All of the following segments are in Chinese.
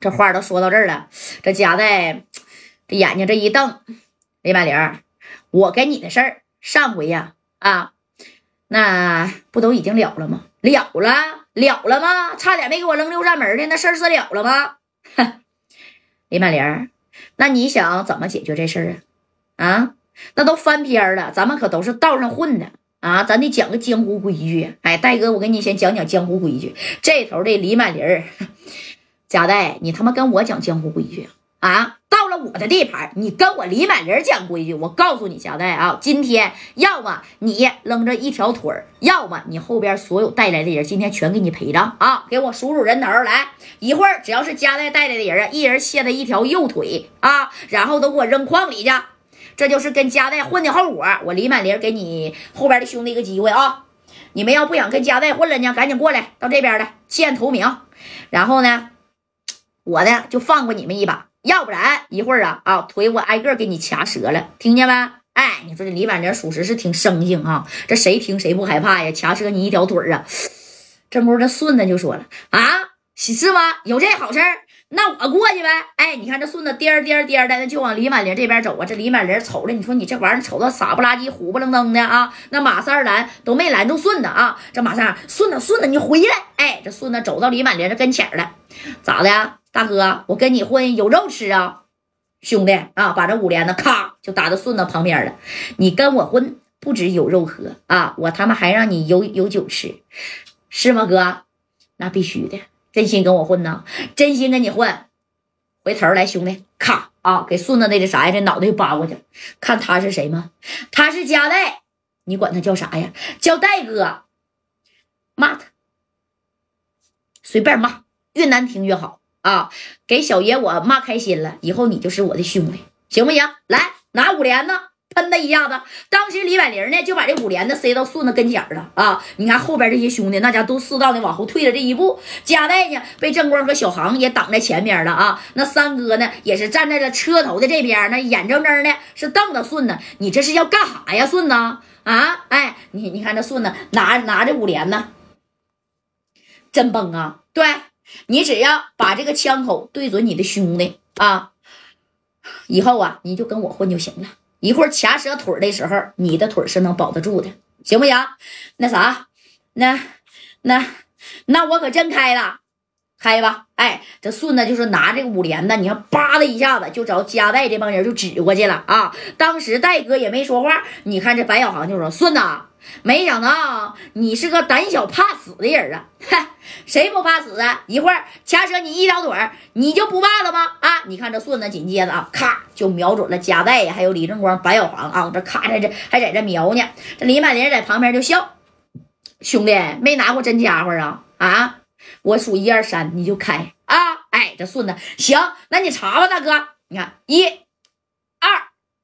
这话都说到这儿了，这夹代这眼睛这一瞪，李满玲，我跟你的事儿，上回呀啊，那不都已经了了吗？了了了了吗？差点没给我扔六扇门的，那事儿是了了吗？哼，李满玲，那你想怎么解决这事儿啊？啊，那都翻篇了，咱们可都是道上混的。啊，咱得讲个江湖规矩。哎，戴哥，我给你先讲讲江湖规矩。这头的李满林儿，贾代，你他妈跟我讲江湖规矩啊？到了我的地盘，你跟我李满林讲规矩。我告诉你，贾代啊，今天要么你扔着一条腿儿，要么你后边所有带来的人今天全给你陪葬啊！给我数数人头来，一会儿只要是贾代带来的人啊，一人卸他一条右腿啊，然后都给我扔矿里去。这就是跟加代混的后果。我李满林给你后边的兄弟一个机会啊！你们要不想跟加代混了呢，赶紧过来到这边来现投名。然后呢，我呢就放过你们一把。要不然一会儿啊啊腿我挨个给你掐折了，听见没？哎，你说这李满林属实是挺生性啊，这谁听谁不害怕呀？掐折你一条腿啊！这不这顺子就说了啊，是吗？有这好事？那我过去呗，哎，你看这顺子颠颠颠的，就往李满玲这边走啊。这李满玲瞅着，你说你这玩意儿瞅着傻不拉几、虎不愣登的啊。那马三拦都没拦住顺子啊。这马三顺子顺子，你回来！哎，这顺子走到李满玲这跟前了，咋的，大哥？我跟你混有肉吃啊，兄弟啊！把这五连子咔就打到顺子旁边了。你跟我混不止有肉喝啊，我他妈还让你有有酒吃，是吗，哥？那必须的。真心跟我混呢？真心跟你混，回头来，兄弟，咔啊，给顺子那个啥呀，这脑袋扒过去。看他是谁吗？他是加代，你管他叫啥呀？叫戴哥，骂他，随便骂，越难听越好啊！给小爷我骂开心了，以后你就是我的兄弟，行不行？来，拿五连子。喷他一下子，当时李百灵呢就把这五连子塞到顺子跟前了啊！你看后边这些兄弟，那家都适当的往后退了这一步。加代呢被正光和小航也挡在前面了啊！那三哥呢也是站在了车头的这边，那眼睁睁的是瞪着顺子，你这是要干啥呀，顺子啊？哎，你你看这顺子拿拿着五连子，真崩啊！对你只要把这个枪口对准你的兄弟啊，以后啊你就跟我混就行了。一会儿掐折腿的时候，你的腿是能保得住的，行不行？那啥，那那那我可真开了，开吧！哎，这顺子就是拿这个五连的，你看，叭的一下子就找加代这帮人就指过去了啊！当时戴哥也没说话，你看这白小航就说：“顺子。”没想到你是个胆小怕死的人啊！谁不怕死啊？一会儿掐折你一条腿，你就不怕了吗？啊！你看这顺子紧接着啊，咔就瞄准了加代呀，还有李正光、白小航啊，这咔在这还在这瞄呢。这李满林在旁边就笑：“兄弟，没拿过真家伙啊？啊，我数一二三，你就开啊！哎，这顺子行，那你查吧，大哥，你看一、”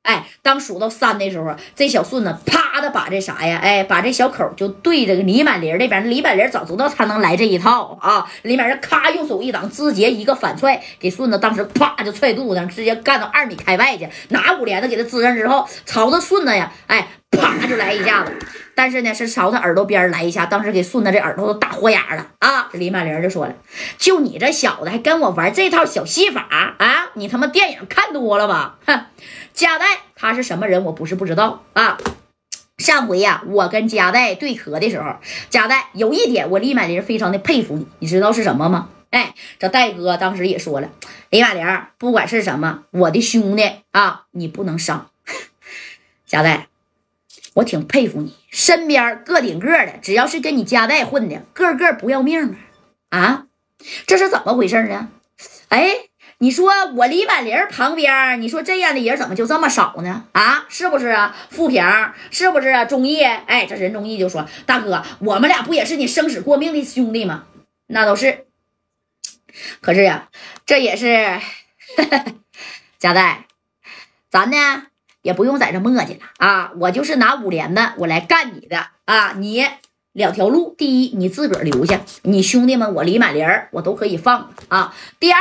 哎，当数到三的时候，这小顺子啪的把这啥呀？哎，把这小口就对着李满林那边。李满林早知道他能来这一套啊！李满林咔用手一挡，直接一个反踹，给顺子当时啪就踹肚子上，直接干到二米开外去。拿五连子给他支上之后，朝着顺子呀，哎，啪就来一下子。但是呢，是朝他耳朵边来一下，当时给顺子这耳朵都打豁眼了啊！这李满玲就说了：“就你这小子还跟我玩这套小戏法啊？你他妈电影看多了吧？哼！”加代他是什么人？我不是不知道啊。上回呀，我跟加代对磕的时候，加代有一点我李满玲非常的佩服你，你知道是什么吗？哎，这戴哥当时也说了，李满玲不管是什么，我的兄弟啊，你不能伤。加代，我挺佩服你，身边个顶个的，只要是跟你家代混的，个个不要命啊！啊，这是怎么回事呢？哎。你说我李满林旁边，你说这样的人怎么就这么少呢？啊，是不是啊？富平是不是啊？忠义，哎，这任忠义就说：“大哥，我们俩不也是你生死过命的兄弟吗？那都是。可是呀，这也是，贾代，咱呢也不用在这磨叽了啊！我就是拿五连的，我来干你的啊！你两条路，第一，你自个儿留下，你兄弟们我李满林我都可以放啊。第二。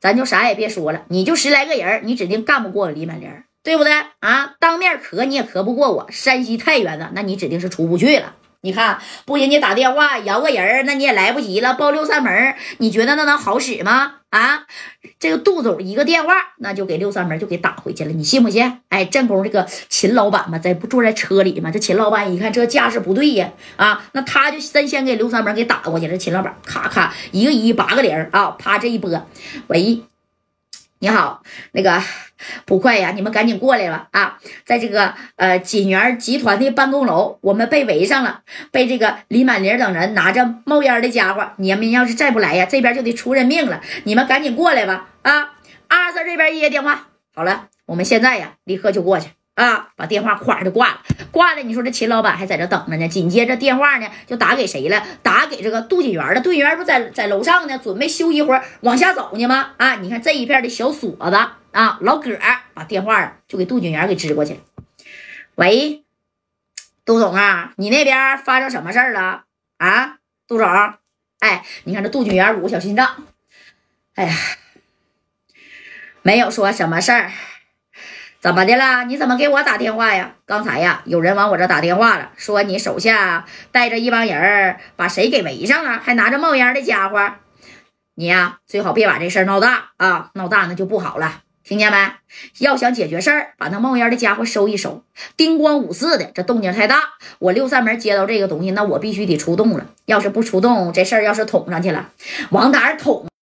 咱就啥也别说了，你就十来个人，你指定干不过李满林，对不对啊？当面磕你也磕不过我，山西太原的，那你指定是出不去了你看，不人家打电话摇个人那你也来不及了。报六扇门，你觉得那能好使吗？啊，这个杜总一个电话，那就给六扇门就给打回去了，你信不信？哎，正宫这个秦老板嘛，在不坐在车里嘛？这秦老板一看这架势不对呀，啊，那他就真先给六扇门给打过去了。秦老板咔咔一个一八个零啊，啪这一拨，喂，你好，那个。捕快呀！你们赶紧过来吧！啊，在这个呃锦源集团的办公楼，我们被围上了，被这个李满林等人拿着冒烟的家伙。你们要是再不来呀，这边就得出人命了！你们赶紧过来吧！啊，阿三这边一接电话，好了，我们现在呀，立刻就过去啊！把电话咵就挂了，挂了。你说这秦老板还在这等着呢。紧接着电话呢，就打给谁了？打给这个杜锦元了。杜锦元不在在楼上呢，准备休息一会儿，往下走呢吗？啊，你看这一片的小锁子。啊，老葛把电话就给杜景元给支过去了。喂，杜总啊，你那边发生什么事儿了啊？杜总，哎，你看这杜景元捂个小心脏。哎呀，没有说什么事儿，怎么的了？你怎么给我打电话呀？刚才呀，有人往我这打电话了，说你手下带着一帮人把谁给围上了，还拿着冒烟的家伙。你呀，最好别把这事儿闹大啊，闹大那就不好了。听见没？要想解决事儿，把那冒烟的家伙收一收。叮咣五四的，这动静太大。我六扇门接到这个东西，那我必须得出动了。要是不出动，这事儿要是捅上去了，往哪儿捅？